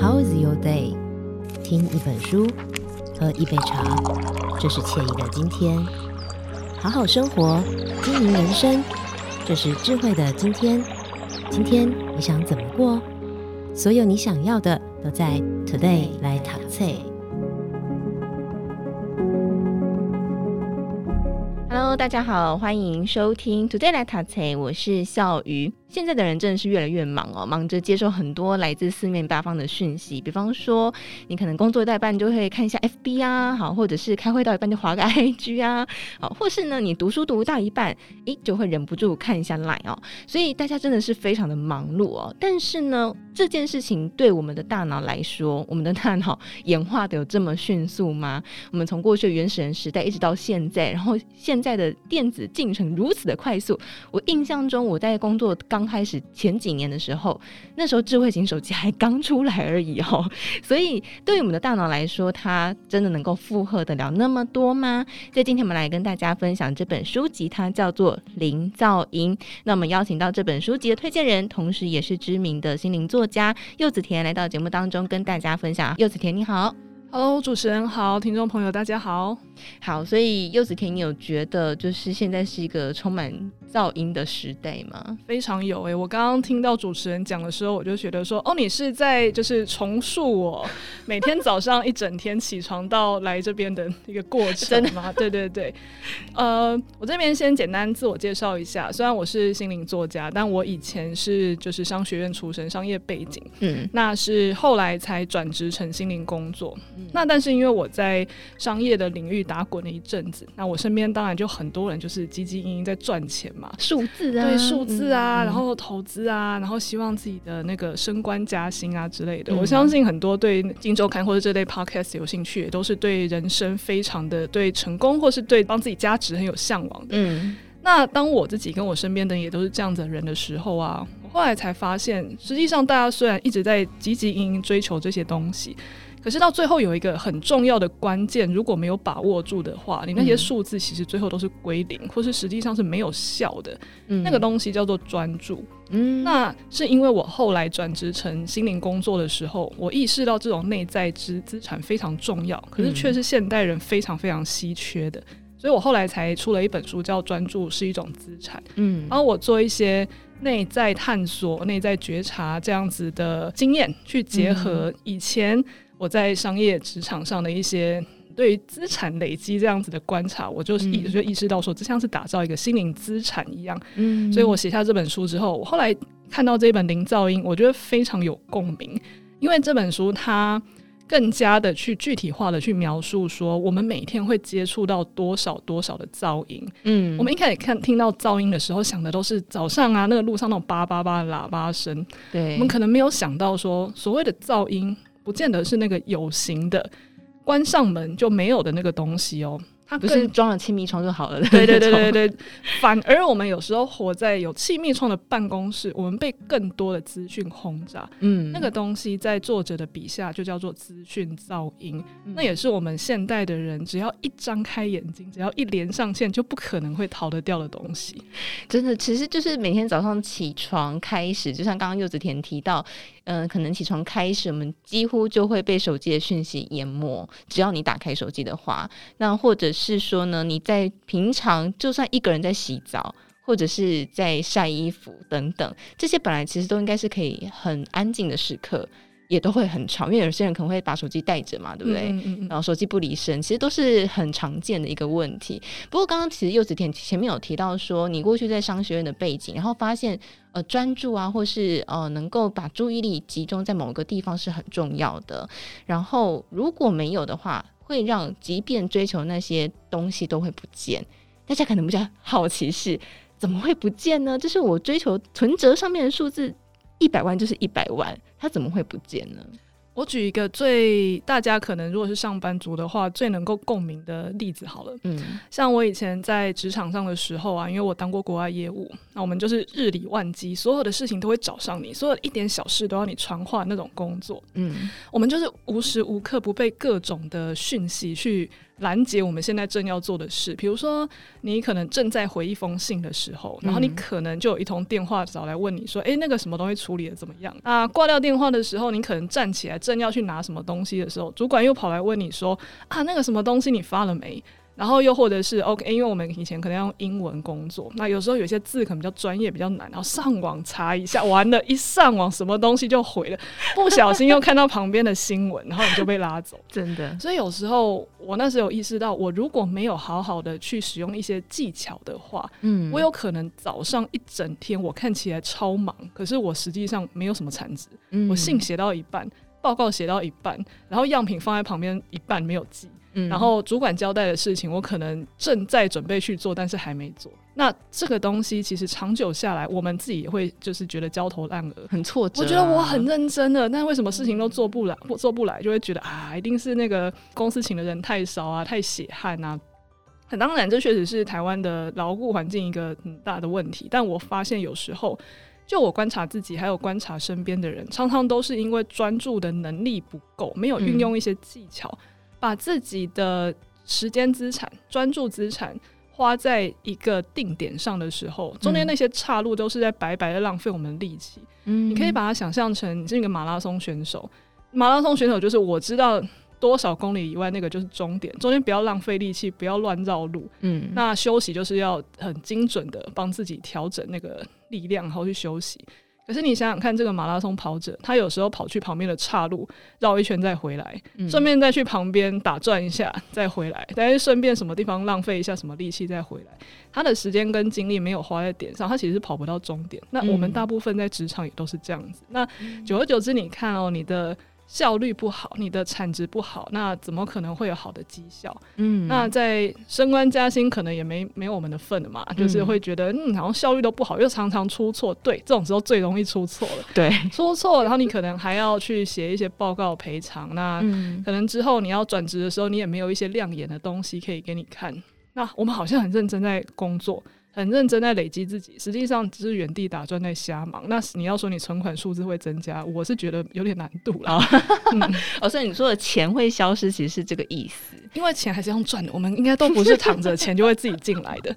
How is your day？听一本书，喝一杯茶，这是惬意的今天。好好生活，经营人生，这是智慧的今天。今天你想怎么过？所有你想要的都在 Today 来读册。Hello，大家好，欢迎收听 Today 来读册，我是笑鱼。现在的人真的是越来越忙哦，忙着接受很多来自四面八方的讯息。比方说，你可能工作到一半就会看一下 FB 啊，好，或者是开会到一半就划个 IG 啊，好，或是呢，你读书读到一半，诶，就会忍不住看一下 Line 哦。所以大家真的是非常的忙碌哦。但是呢，这件事情对我们的大脑来说，我们的大脑演化的有这么迅速吗？我们从过去原始人时代一直到现在，然后现在的电子进程如此的快速，我印象中我在工作刚刚开始前几年的时候，那时候智慧型手机还刚出来而已哦，所以对于我们的大脑来说，它真的能够负荷得了那么多吗？所以今天我们来跟大家分享这本书籍，它叫做《零噪音》。那我们邀请到这本书籍的推荐人，同时也是知名的心灵作家柚子田来到节目当中跟大家分享。柚子田，你好。Hello，主持人好，听众朋友大家好。好，所以柚子田，你有觉得就是现在是一个充满噪音的时代吗？非常有诶、欸，我刚刚听到主持人讲的时候，我就觉得说，哦，你是在就是重塑我 每天早上一整天起床到来这边的一个过程吗？对对对，呃，我这边先简单自我介绍一下，虽然我是心灵作家，但我以前是就是商学院出身，商业背景，嗯，那是后来才转职成心灵工作，嗯，那但是因为我在商业的领域打滚了一阵子，那我身边当然就很多人就是汲汲营营在赚钱。数字啊，对数字啊，嗯、然后投资啊，然后希望自己的那个升官加薪啊之类的。嗯、我相信很多对《金周刊》或者这类 podcast 有兴趣，也都是对人生非常的对成功，或是对帮自己加值很有向往的。嗯，那当我自己跟我身边的人也都是这样子的人的时候啊，我后来才发现，实际上大家虽然一直在积极营营追求这些东西。可是到最后有一个很重要的关键，如果没有把握住的话，你那些数字其实最后都是归零，或是实际上是没有效的。嗯、那个东西叫做专注。嗯，那是因为我后来转职成心灵工作的时候，我意识到这种内在资资产非常重要，可是却是现代人非常非常稀缺的，所以我后来才出了一本书，叫《专注是一种资产》。嗯，然后我做一些内在探索、内在觉察这样子的经验，去结合以前。我在商业职场上的一些对于资产累积这样子的观察，我就一直就意识到说，这像是打造一个心灵资产一样。嗯，所以我写下这本书之后，我后来看到这本《零噪音》，我觉得非常有共鸣，因为这本书它更加的去具体化的去描述说，我们每天会接触到多少多少的噪音。嗯，我们一开始看听到噪音的时候，想的都是早上啊那个路上那种叭叭叭的喇叭声。对，我们可能没有想到说，所谓的噪音。不见得是那个有形的，关上门就没有的那个东西哦。它不是装了气密窗就好了。对对对 对对，反而我们有时候活在有气密窗的办公室，我们被更多的资讯轰炸。嗯，那个东西在作者的笔下就叫做资讯噪音。嗯，那也是我们现代的人只要一张开眼睛，只要一连上线，就不可能会逃得掉的东西。真的，其实就是每天早上起床开始，就像刚刚柚子甜提到，嗯、呃，可能起床开始，我们几乎就会被手机的讯息淹没。只要你打开手机的话，那或者是。说呢，你在平常就算一个人在洗澡，或者是在晒衣服等等，这些本来其实都应该是可以很安静的时刻，也都会很吵。因为有些人可能会把手机带着嘛，对不对？嗯嗯嗯，然后手机不离身，其实都是很常见的一个问题。不过刚刚其实柚子田前面有提到说，你过去在商学院的背景，然后发现呃专注啊，或是呃能够把注意力集中在某个地方是很重要的。然后如果没有的话，会让即便追求那些东西都会不见，大家可能比较好奇是怎么会不见呢？就是我追求存折上面的数字一百万就是一百万，它怎么会不见呢？我举一个最大家可能如果是上班族的话最能够共鸣的例子好了，嗯，像我以前在职场上的时候啊，因为我当过国外业务，那我们就是日理万机，所有的事情都会找上你，所有一点小事都要你传话那种工作，嗯，我们就是无时无刻不被各种的讯息去拦截我们现在正要做的事。比如说，你可能正在回一封信的时候，然后你可能就有一通电话找来问你说：“哎、嗯，那个什么东西处理的怎么样？”啊挂掉电话的时候，你可能站起来正要去拿什么东西的时候，主管又跑来问你说：“啊，那个什么东西你发了没？”然后又或者是 OK，因为我们以前可能要用英文工作，那有时候有些字可能比较专业、比较难，然后上网查一下，完了，一上网什么东西就毁了，不小心又看到旁边的新闻，然后你就被拉走，真的。所以有时候我那时候有意识到，我如果没有好好的去使用一些技巧的话，嗯，我有可能早上一整天我看起来超忙，可是我实际上没有什么产值，嗯，我信写到一半，报告写到一半，然后样品放在旁边一半没有寄。嗯，然后主管交代的事情，我可能正在准备去做，但是还没做。那这个东西其实长久下来，我们自己也会就是觉得焦头烂额，很挫折啊。我觉得我很认真的，但为什么事情都做不来？做不来就会觉得啊，一定是那个公司请的人太少啊，太血汗啊。很当然，这确实是台湾的牢固环境一个很大的问题。但我发现有时候，就我观察自己，还有观察身边的人，常常都是因为专注的能力不够，没有运用一些技巧。嗯把自己的时间资产、专注资产花在一个定点上的时候，中间那些岔路都是在白白的浪费我们力气。嗯，你可以把它想象成你是一个马拉松选手，马拉松选手就是我知道多少公里以外那个就是终点，中间不要浪费力气，不要乱绕路。嗯，那休息就是要很精准的帮自己调整那个力量，然后去休息。可是你想想看，这个马拉松跑者，他有时候跑去旁边的岔路绕一圈再回来，顺、嗯、便再去旁边打转一下 再回来，但是顺便什么地方浪费一下什么力气再回来，他的时间跟精力没有花在点上，他其实是跑不到终点。那我们大部分在职场也都是这样子。嗯、那久而久之，你看哦，你的。效率不好，你的产值不好，那怎么可能会有好的绩效？嗯，那在升官加薪可能也没没有我们的份的嘛，嗯，就是会觉得嗯，好像效率都不好，又常常出错。对，这种时候最容易出错了。对，出错，然后你可能还要去写一些报告赔偿。那可能之后你要转职的时候，你也没有一些亮眼的东西可以给你看。那我们好像很认真在工作。很认真在累积自己，实际上只是原地打转在瞎忙。那你要说你存款数字会增加，我是觉得有点难度了。哦，所以你说的钱会消失，其实是这个意思。因为钱还是要赚的，我们应该都不是躺着 钱就会自己进来的。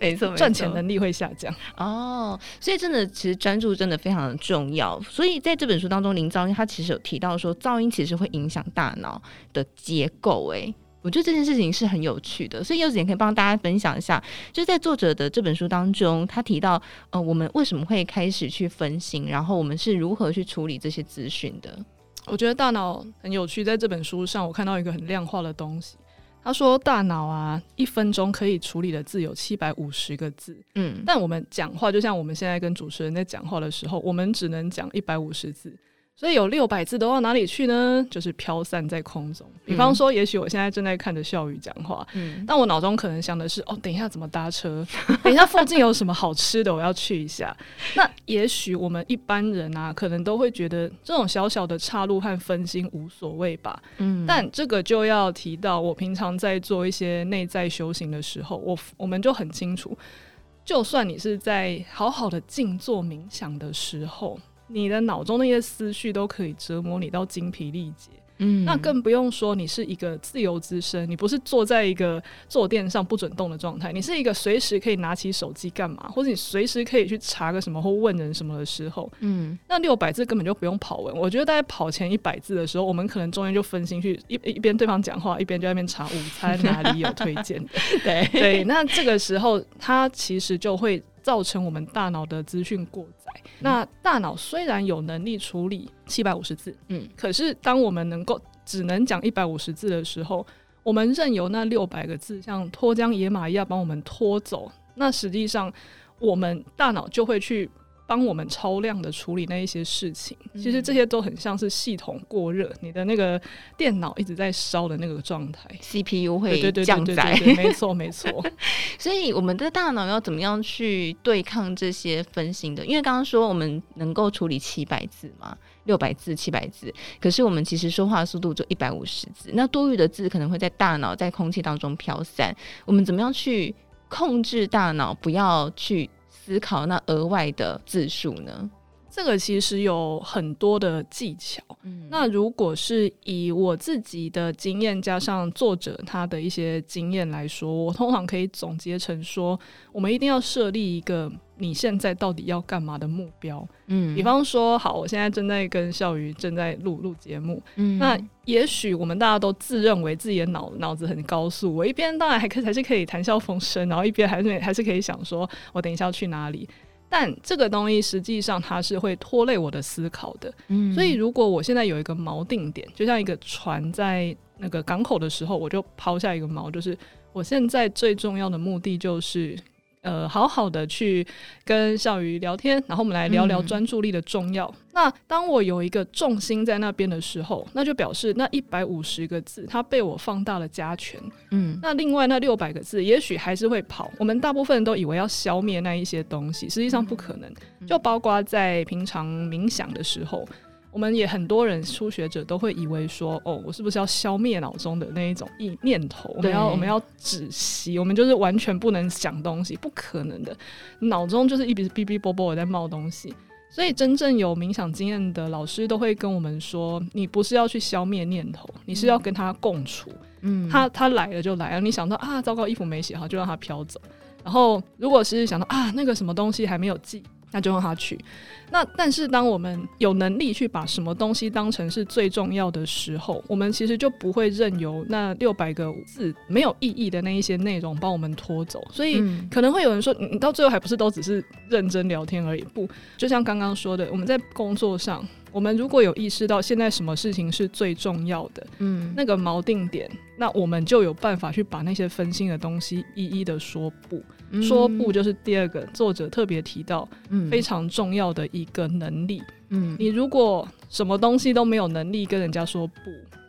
没错，赚钱能力会下降。哦，所以真的，其实专注真的非常的重要。所以在这本书当中，林噪音他其实有提到说，噪音其实会影响大脑的结构。哎。我觉得这件事情是很有趣的，所以柚子也可以帮大家分享一下，就是在作者的这本书当中，他提到，呃，我们为什么会开始去分心，然后我们是如何去处理这些资讯的。我觉得大脑很有趣，在这本书上，我看到一个很量化的东西。他说，大脑啊，一分钟可以处理的字有七百五十个字，嗯，但我们讲话，就像我们现在跟主持人在讲话的时候，我们只能讲一百五十字。所以有六百字都到哪里去呢？就是飘散在空中。比方说，也许我现在正在看着笑宇讲话，嗯，但我脑中可能想的是，哦，等一下怎么搭车？等一下附近有什么好吃的，我要去一下。那也许我们一般人啊，可能都会觉得这种小小的岔路和分心无所谓吧。嗯，但这个就要提到，我平常在做一些内在修行的时候，我我们就很清楚，就算你是在好好的静坐冥想的时候。你的脑中那些思绪都可以折磨你到精疲力竭，嗯，那更不用说你是一个自由之身，你不是坐在一个坐垫上不准动的状态，你是一个随时可以拿起手机干嘛，或者你随时可以去查个什么或问人什么的时候，嗯，那六百字根本就不用跑文。我觉得大概跑前一百字的时候，我们可能中间就分心去一一边对方讲话，一边就在那边查午餐哪里有推荐，对对，那这个时候他其实就会。造成我们大脑的资讯过载。那大脑虽然有能力处理七百五十字，嗯，可是当我们能够只能讲一百五十字的时候，我们任由那六百个字像脱缰野马一样把我们拖走，那实际上我们大脑就会去。帮我们超量的处理那一些事情，其实这些都很像是系统过热，你的那个电脑一直在烧的那个状态，CPU 会降载。没错，没错。所以我们的大脑要怎么样去对抗这些分心的？因为刚刚说我们能够处理七百字嘛，六百字、七百字，可是我们其实说话速度就一百五十字，那多余的字可能会在大脑在空气当中飘散。我们怎么样去控制大脑不要去思考那额外的字数呢？这个其实有很多的技巧。嗯，那如果是以我自己的经验加上作者他的一些经验来说，我通常可以总结成说，我们一定要设立一个你现在到底要干嘛的目标。嗯，比方说，好，我现在正在跟笑鱼正在录录节目。嗯，那也许我们大家都自认为自己的脑脑子很高速，我一边当然还可还是可以谈笑风生，然后一边还是还是可以想说，我等一下要去哪里。但这个东西实际上它是会拖累我的思考的，嗯，所以如果我现在有一个锚定点，就像一个船在那个港口的时候，我就抛下一个锚，就是我现在最重要的目的就是。呃，好好的去跟孝瑜聊天，然后我们来聊聊专注力的重要。嗯、那当我有一个重心在那边的时候，那就表示那一百五十个字它被我放大了加权。嗯，那另外那六百个字也许还是会跑。我们大部分人都以为要消灭那一些东西，实际上不可能。嗯、就包括在平常冥想的时候。我们也很多人初学者都会以为说，哦，我是不是要消灭脑中的那一种意念头？我们要我们要止息，我们就是完全不能想东西，不可能的。脑中就是一直哔哔啵啵的在冒东西。所以真正有冥想经验的老师都会跟我们说，你不是要去消灭念头，你是要跟他共处。嗯，他他来了就来了，你想到啊，糟糕，衣服没洗好，就让它飘走。然后如果是想到啊，那个什么东西还没有记。那就让他去。那但是当我们有能力去把什么东西当成是最重要的时候，我们其实就不会任由那六百个字没有意义的那一些内容帮我们拖走。所以可能会有人说，你到最后还不是都只是认真聊天而已？不，就像刚刚说的，我们在工作上。我们如果有意识到现在什么事情是最重要的，嗯，那个锚定点，那我们就有办法去把那些分心的东西一一的说不。嗯、说不就是第二个作者特别提到，嗯，非常重要的一个能力。嗯，你如果什么东西都没有能力跟人家说不，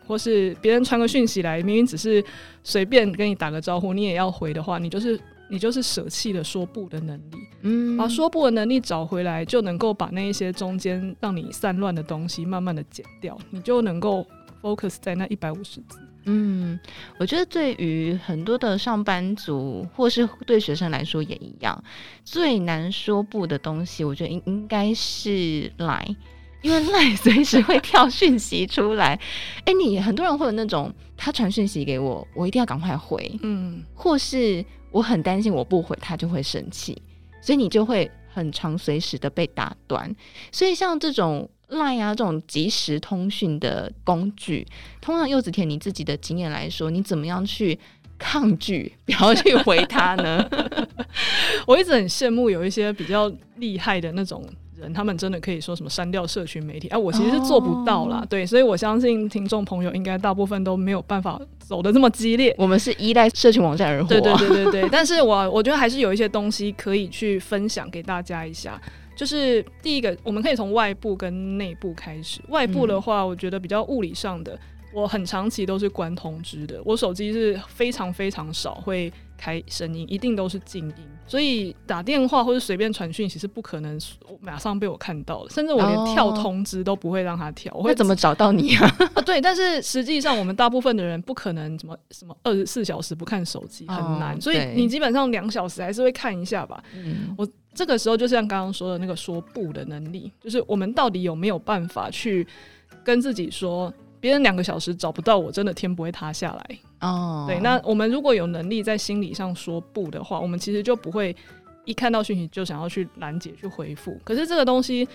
或是别人传个讯息来，明明只是随便跟你打个招呼，你也要回的话，你就是。你就是舍弃了说不的能力，嗯，把说不的能力找回来，就能够把那一些中间让你散乱的东西慢慢的剪掉，你就能够 focus 在那一百五十字。嗯，我觉得对于很多的上班族或是对学生来说也一样，最难说不的东西，我觉得应应该是 Line，因为 Line 随时会跳讯息出来。哎、欸，你很多人会有那种，他传讯息给我，我一定要赶快回，嗯，或是。我很担心，我不回他就会生气，所以你就会很常随时的被打断。所以像这种 Line 啊，这种即时通讯的工具，通常柚子甜你自己的经验来说，你怎么样去抗拒，不要去回他呢？我一直很羡慕有一些比较厉害的那种。人他们真的可以说什么删掉社群媒体？哎、啊，我其实是做不到啦。Oh. 对，所以我相信听众朋友应该大部分都没有办法走的这么激烈。我们是依赖社群网站而活。对对对对对。但是我我觉得还是有一些东西可以去分享给大家一下。就是第一个，我们可以从外部跟内部开始。外部的话，我觉得比较物理上的。我很长期都是关通知的，我手机是非常非常少会开声音，一定都是静音，所以打电话或者随便传讯息是不可能马上被我看到的，甚至我连跳通知都不会让他跳。哦、我会怎么找到你啊？啊，对，但是实际上我们大部分的人不可能什么什么二十四小时不看手机，很难，哦、所以你基本上两小时还是会看一下吧。嗯，我这个时候就像刚刚说的那个说不的能力，就是我们到底有没有办法去跟自己说。别人两个小时找不到我，真的天不会塌下来哦。Oh. 对，那我们如果有能力在心理上说不的话，我们其实就不会一看到讯息就想要去拦截去回复。可是这个东西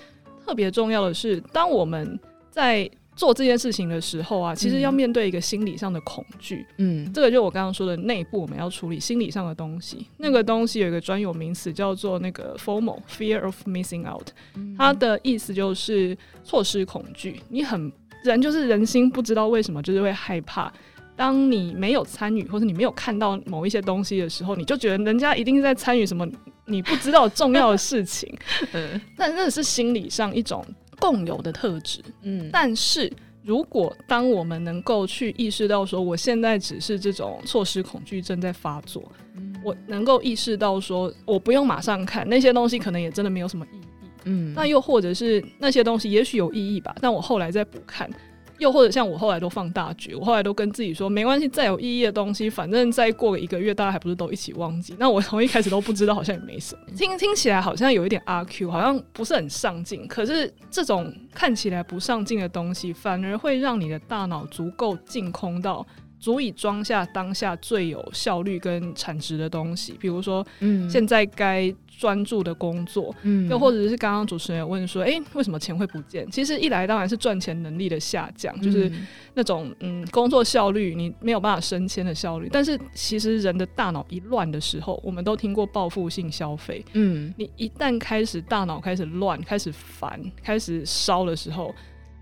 特别重要的是，当我们在做这件事情的时候啊，其实要面对一个心理上的恐惧。嗯，这个就我刚刚说的内部我们要处理心理上的东西。那个东西有一个专有名词叫做那个 FOMO（Fear of Missing Out），它的意思就是错失恐惧。你很人就是人心，不知道为什么就是会害怕。当你没有参与，或者你没有看到某一些东西的时候，你就觉得人家一定是在参与什么你不知道重要的事情。嗯，但那是心理上一种共有的特质。嗯，但是如果当我们能够去意识到说，我现在只是这种错失恐惧症在发作，嗯，我能够意识到说，我不用马上看那些东西，可能也真的没有什么意义。嗯，那又或者是那些东西也许有意义吧，但我后来再补看，又或者像我后来都放大局，我后来都跟自己说，没关系，再有意义的东西，反正再过个一个月，大家还不是都一起忘记。那我从一开始都不知道，好像也没什么。听听起来好像有一点阿 Q，好像不是很上进。可是这种看起来不上进的东西，反而会让你的大脑足够净空到。足以装下当下最有效率跟产值的东西，比如说，嗯，现在该专注的工作，嗯，又或者是刚刚主持人有问说，诶、欸，为什么钱会不见？其实一来当然是赚钱能力的下降，就是那种嗯工作效率你没有办法升迁的效率。但是其实人的大脑一乱的时候，我们都听过报复性消费，嗯，你一旦开始大脑开始乱、开始烦、开始烧的时候。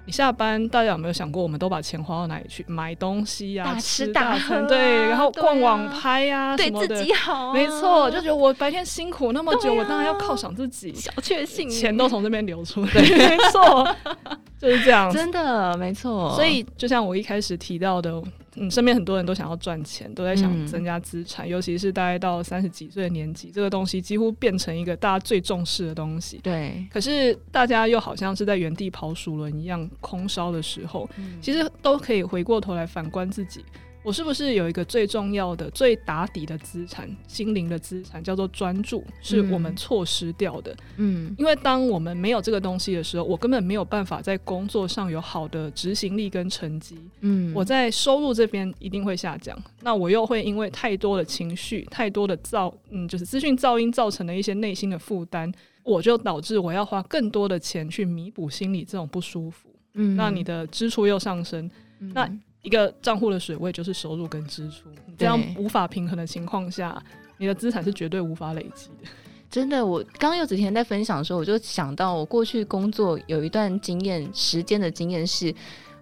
你下班，大家有没有想过，我们都把钱花到哪里去？买东西呀、啊，大吃大喝、啊，对，然后逛网拍呀、啊，对自己好、啊，没错，就觉得我白天辛苦那么久，啊、我当然要犒赏自己，小确幸，钱都从这边流出来，对没错，就是这样，真的没错。所以，就像我一开始提到的。嗯，身边很多人都想要赚钱，都在想增加资产，嗯、尤其是大概到三十几岁的年纪，这个东西几乎变成一个大家最重视的东西。对，可是大家又好像是在原地跑鼠轮一样空烧的时候，嗯、其实都可以回过头来反观自己。我是不是有一个最重要的、最打底的资产，心灵的资产，叫做专注，是我们错失掉的。嗯，因为当我们没有这个东西的时候，我根本没有办法在工作上有好的执行力跟成绩。嗯，我在收入这边一定会下降。那我又会因为太多的情绪、太多的噪，嗯，就是资讯噪音造成的一些内心的负担，我就导致我要花更多的钱去弥补心里这种不舒服。嗯，那你的支出又上升。嗯，那一个账户的水位就是收入跟支出，这样无法平衡的情况下，你的资产是绝对无法累积的。真的，我刚刚柚子甜在分享的时候，我就想到我过去工作有一段经验，时间的经验是。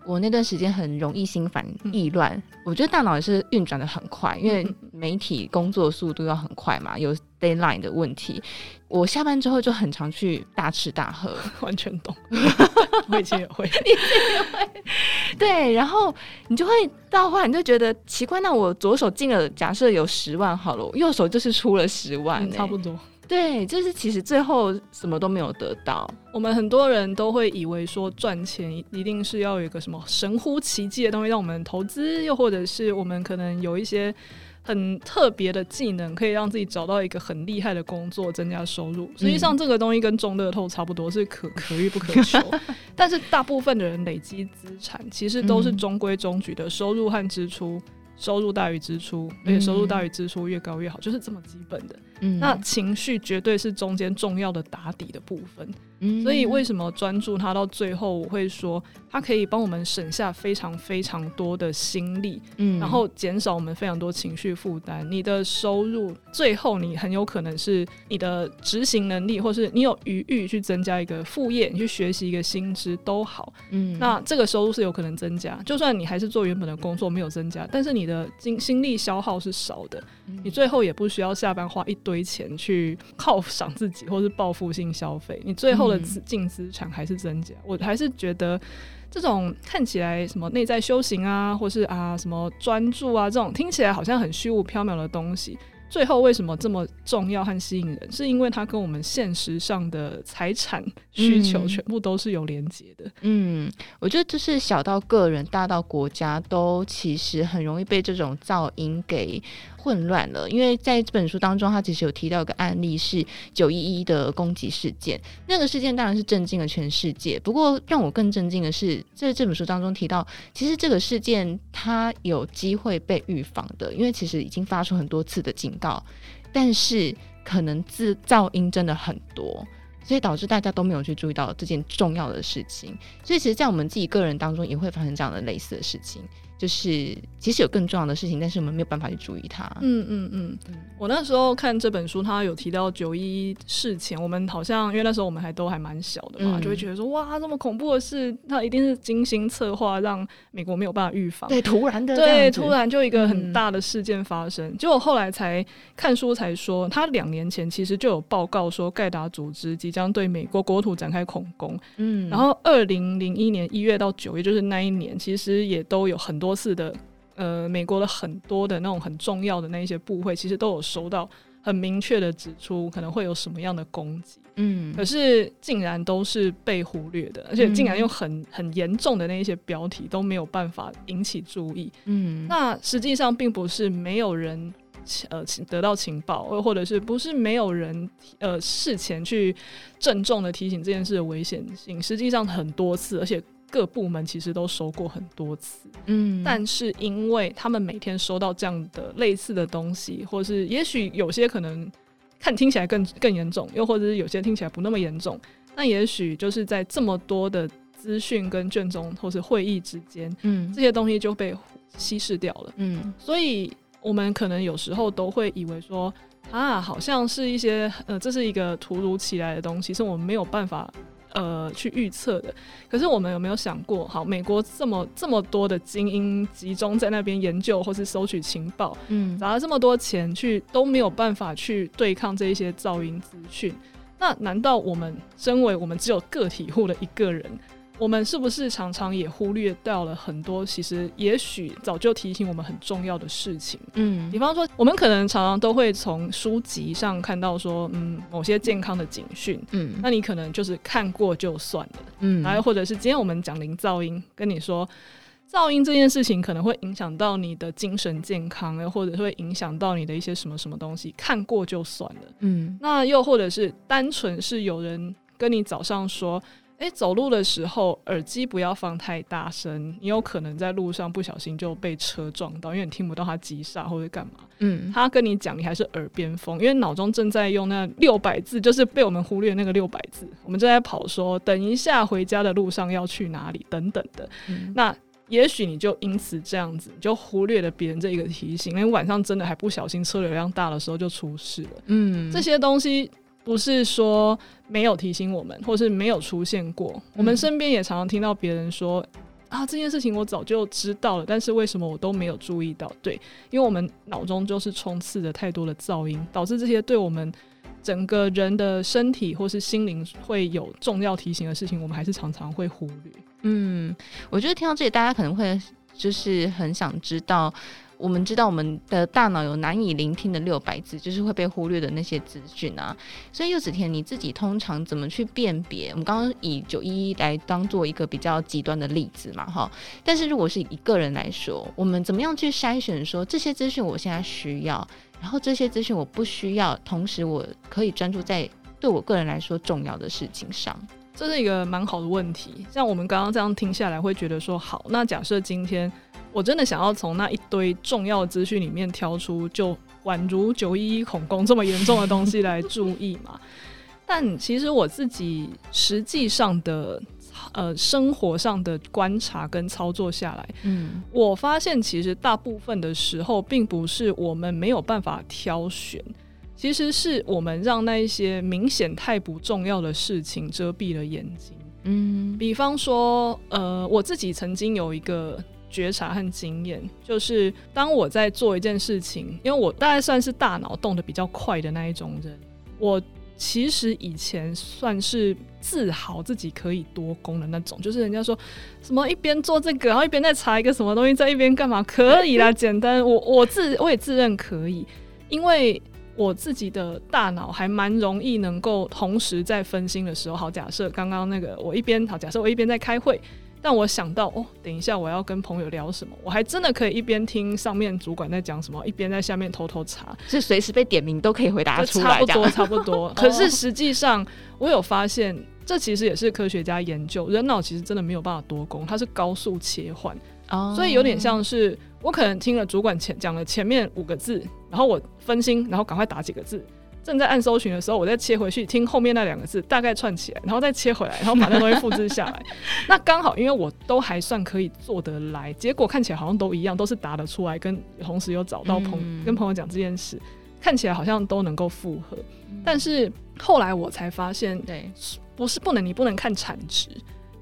我那段时间很容易心烦意乱，嗯、我觉得大脑也是运转的很快，因为媒体工作速度要很快嘛，有 deadline 的问题。我下班之后就很常去大吃大喝，完全懂。我以前也会，你也会。对，然后你就会到后来你就觉得奇怪，那我左手进了，假设有十万好了，右手就是出了十万，嗯，差不多。对，就是其实最后什么都没有得到。我们很多人都会以为说赚钱一定是要有一个什么神乎其技的东西让我们投资，又或者是我们可能有一些很特别的技能，可以让自己找到一个很厉害的工作，增加收入。实际上，这个东西跟中乐透差不多，是可可遇不可求。但是，大部分的人累积资产，其实都是中规中矩的收入和支出，收入大于支出，而且收入大于支出越高越好，就是这么基本的。那情绪绝对是中间重要的打底的部分。嗯，所以为什么专注它到最后，我会说它可以帮我们省下非常非常多的心力，嗯，然后减少我们非常多情绪负担。你的收入最后，你很有可能是你的执行能力，或是你有余裕去增加一个副业，你去学习一个薪资都好。嗯，那这个收入是有可能增加，就算你还是做原本的工作没有增加，但是你的精心力消耗是少的，你最后也不需要下班花一堆钱去犒赏自己，或是报复性消费，你最后。的资净资产还是增加，我还是觉得这种看起来什么内在修行啊，或是啊什么专注啊，这种听起来好像很虚无缥缈的东西。最后为什么这么重要和吸引人？是因为它跟我们现实上的财产需求全部都是有连接的。嗯，我觉得就是小到个人，大到国家，都其实很容易被这种噪音给混乱了。因为在这本书当中，他其实有提到一个案例是九一一的攻击事件，那个事件当然是震惊了全世界。不过让我更震惊的是，在这本书当中提到，其实这个事件它有机会被预防的，因为其实已经发出很多次的警告。但是可能自噪音真的很多，所以导致大家都没有去注意到这件重要的事情。所以其实，在我们自己个人当中，也会发生这样的类似的事情。就是其实有更重要的事情，但是我们没有办法去注意它。嗯嗯嗯。我那时候看这本书，他有提到九一事前，我们好像因为那时候我们还都还蛮小的嘛，嗯、就会觉得说哇，这么恐怖的事，他一定是精心策划，让美国没有办法预防。对，突然的，对，突然就一个很大的事件发生。结果、嗯、后来才看书才说，他两年前其实就有报告说，盖达组织即将对美国国土展开恐攻。嗯，然后二零零一年一月到九月，就是那一年，其实也都有很多。多次的，呃，美国的很多的那种很重要的那一些部会，其实都有收到很明确的指出可能会有什么样的攻击，嗯，可是竟然都是被忽略的，而且竟然用很很严重的那一些标题都没有办法引起注意，嗯，那实际上并不是没有人呃得到情报，或者是不是没有人呃事前去郑重的提醒这件事的危险性，实际上很多次，而且。各部门其实都收过很多次，嗯，但是因为他们每天收到这样的类似的东西，或是也许有些可能看听起来更更严重，又或者是有些听起来不那么严重，那也许就是在这么多的资讯跟卷宗或是会议之间，嗯，这些东西就被稀释掉了，嗯，所以我们可能有时候都会以为说啊，好像是一些呃，这是一个突如其来的东西，是我们没有办法。呃，去预测的。可是我们有没有想过，好，美国这么这么多的精英集中在那边研究或是收取情报，嗯，砸了这么多钱去都没有办法去对抗这一些噪音资讯，那难道我们身为我们只有个体户的一个人？我们是不是常常也忽略掉了很多？其实也许早就提醒我们很重要的事情。嗯，比方说，我们可能常常都会从书籍上看到说，嗯，某些健康的警讯。嗯，那你可能就是看过就算了。嗯，然后或者是今天我们讲零噪音，跟你说噪音这件事情可能会影响到你的精神健康，又或者会影响到你的一些什么什么东西，看过就算了。嗯，那又或者是单纯是有人跟你早上说。诶、欸，走路的时候耳机不要放太大声，你有可能在路上不小心就被车撞到，因为你听不到他急刹或者干嘛。嗯，他跟你讲，你还是耳边风，因为脑中正在用那六百字，就是被我们忽略那个六百字，我们正在跑说，等一下回家的路上要去哪里等等的。嗯、那也许你就因此这样子，你就忽略了别人这一个提醒，因为晚上真的还不小心车流量大的时候就出事了。嗯，这些东西。不是说没有提醒我们，或是没有出现过。嗯、我们身边也常常听到别人说：“啊，这件事情我早就知道了，但是为什么我都没有注意到？”对，因为我们脑中就是充斥着太多的噪音，导致这些对我们整个人的身体或是心灵会有重要提醒的事情，我们还是常常会忽略。嗯，我觉得听到这里，大家可能会就是很想知道。我们知道我们的大脑有难以聆听的六百字，就是会被忽略的那些资讯啊。所以柚子甜，你自己通常怎么去辨别？我们刚刚以九一一来当做一个比较极端的例子嘛，哈。但是如果是以一个人来说，我们怎么样去筛选说这些资讯我现在需要，然后这些资讯我不需要，同时我可以专注在对我个人来说重要的事情上？这是一个蛮好的问题。像我们刚刚这样听下来，会觉得说好，那假设今天。我真的想要从那一堆重要资讯里面挑出，就宛如九一一恐攻这么严重的东西来注意嘛？但其实我自己实际上的呃生活上的观察跟操作下来，嗯，我发现其实大部分的时候，并不是我们没有办法挑选，其实是我们让那一些明显太不重要的事情遮蔽了眼睛。嗯，比方说，呃，我自己曾经有一个。觉察和经验，就是当我在做一件事情，因为我大概算是大脑动得比较快的那一种人，我其实以前算是自豪自己可以多工的那种，就是人家说什么一边做这个，然后一边在查一个什么东西，在一边干嘛，可以啦，简单，我我自我也自认可以，因为我自己的大脑还蛮容易能够同时在分心的时候，好，假设刚刚那个我一边好，假设我一边在开会。但我想到哦，等一下我要跟朋友聊什么，我还真的可以一边听上面主管在讲什么，一边在下面偷偷查，是随时被点名都可以回答出来，差不多差不多。可是实际上，我有发现，这其实也是科学家研究，人脑其实真的没有办法多工，它是高速切换，哦，所以有点像是我可能听了主管前讲了前面五个字，然后我分心，然后赶快打几个字。正在按搜寻的时候，我再切回去听后面那两个字，大概串起来，然后再切回来，然后把那东西复制下来。那刚好，因为我都还算可以做得来，结果看起来好像都一样，都是答得出来，跟同时有找到朋、嗯、跟朋友讲这件事，看起来好像都能够复合。嗯、但是后来我才发现，对，不是不能，你不能看产值，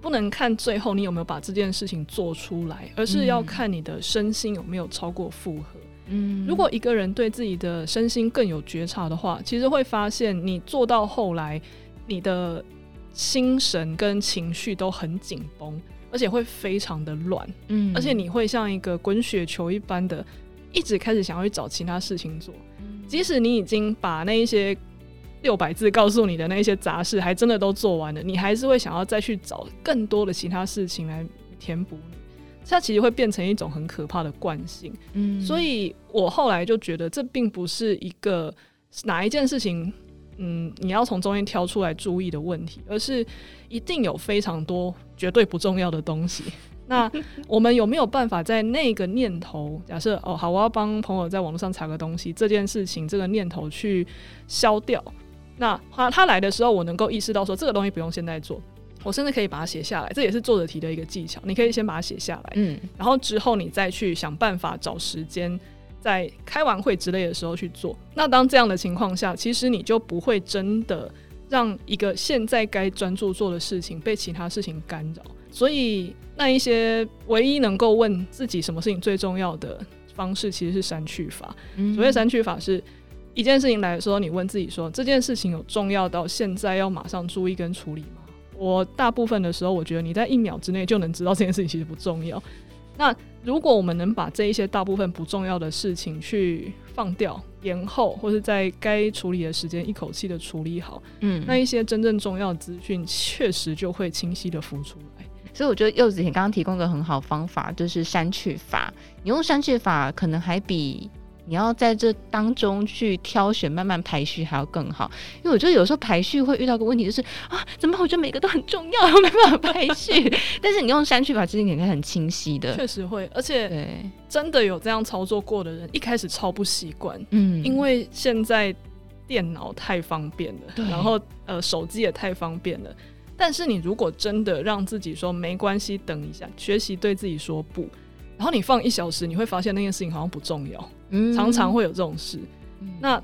不能看最后你有没有把这件事情做出来，而是要看你的身心有没有超过负荷。嗯，如果一个人对自己的身心更有觉察的话，其实会发现你做到后来，你的心神跟情绪都很紧绷，而且会非常的乱，嗯，而且你会像一个滚雪球一般的一直开始想要去找其他事情做，即使你已经把那一些六百字告诉你的那些杂事还真的都做完了，你还是会想要再去找更多的其他事情来填补。你，它其实会变成一种很可怕的惯性。嗯，所以我后来就觉得这并不是一个哪一件事情，嗯，你要从中间挑出来注意的问题，而是一定有非常多绝对不重要的东西。那我们有没有办法在那个念头，假设哦好，我要帮朋友在网络上查个东西，这件事情这个念头去消掉？那他他来的时候，我能够意识到说这个东西不用现在做，我甚至可以把它写下来，这也是作者题的一个技巧。你可以先把它写下来，嗯，然后之后你再去想办法找时间，在开完会之类的时候去做。那当这样的情况下，其实你就不会真的让一个现在该专注做的事情被其他事情干扰。所以，那一些唯一能够问自己什么事情最重要的方式，其实是删去法。嗯、所谓删去法，是一件事情来说，你问自己说：这件事情有重要到现在要马上注意跟处理吗？我大部分的时候，我觉得你在一秒之内就能知道这件事情其实不重要。那如果我们能把这一些大部分不重要的事情去放掉、延后，或是在该处理的时间一口气的处理好，嗯，那一些真正重要的资讯确实就会清晰的浮出来。所以我觉得柚子你刚刚提供一个很好方法，就是删去法。你用删去法，可能还比你要在这当中去挑选、慢慢排序还要更好。因为我觉得有时候排序会遇到个问题，就是啊，怎么？我觉得每个都很重要，没办法排序。但是你用删去法，其实你可以很清晰的。确实会，而且真的有这样操作过的人，一开始超不习惯。嗯，因为现在电脑太方便了，对然后呃，手机也太方便了。但是你如果真的让自己说没关系，等一下，学习对自己说不，然后你放一小时，你会发现那件事情好像不重要，嗯、常常会有这种事。嗯、那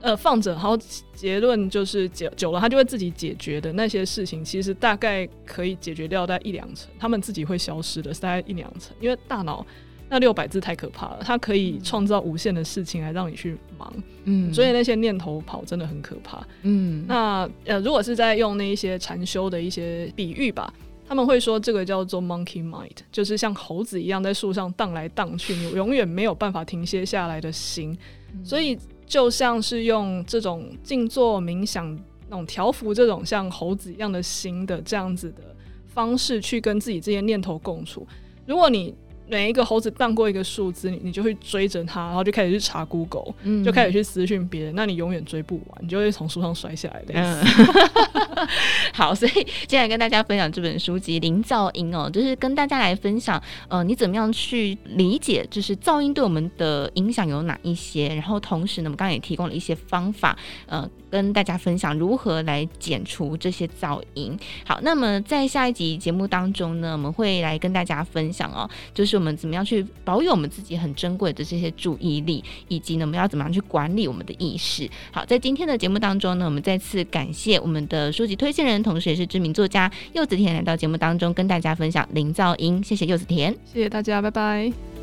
呃放着，然后结论就是久久了，他就会自己解决的那些事情，其实大概可以解决掉大概一两成，他们自己会消失的，是大概一两成，因为大脑。那六百字太可怕了，它可以创造无限的事情来让你去忙，嗯，所以那些念头跑真的很可怕，嗯。那呃，如果是在用那一些禅修的一些比喻吧，他们会说这个叫做 monkey mind，就是像猴子一样在树上荡来荡去，你永远没有办法停歇下来的心。嗯、所以就像是用这种静坐冥想那种调服这种像猴子一样的心的这样子的方式去跟自己这些念头共处。如果你每一个猴子荡过一个树枝，你你就会追着它，然后就开始去查 Google，、嗯、就开始去私讯别人，那你永远追不完，你就会从树上摔下来的。嗯、好，所以接下来跟大家分享这本书籍《零噪音》哦，就是跟大家来分享，呃，你怎么样去理解，就是噪音对我们的影响有哪一些，然后同时呢，我们刚刚也提供了一些方法，呃，跟大家分享如何来减除这些噪音。好，那么在下一集节目当中呢，我们会来跟大家分享哦，就是。我们怎么样去保有我们自己很珍贵的这些注意力，以及呢，我们要怎么样去管理我们的意识？好，在今天的节目当中呢，我们再次感谢我们的书籍推荐人，同时也是知名作家柚子甜来到节目当中跟大家分享零噪音。谢谢柚子甜，谢谢大家，拜拜。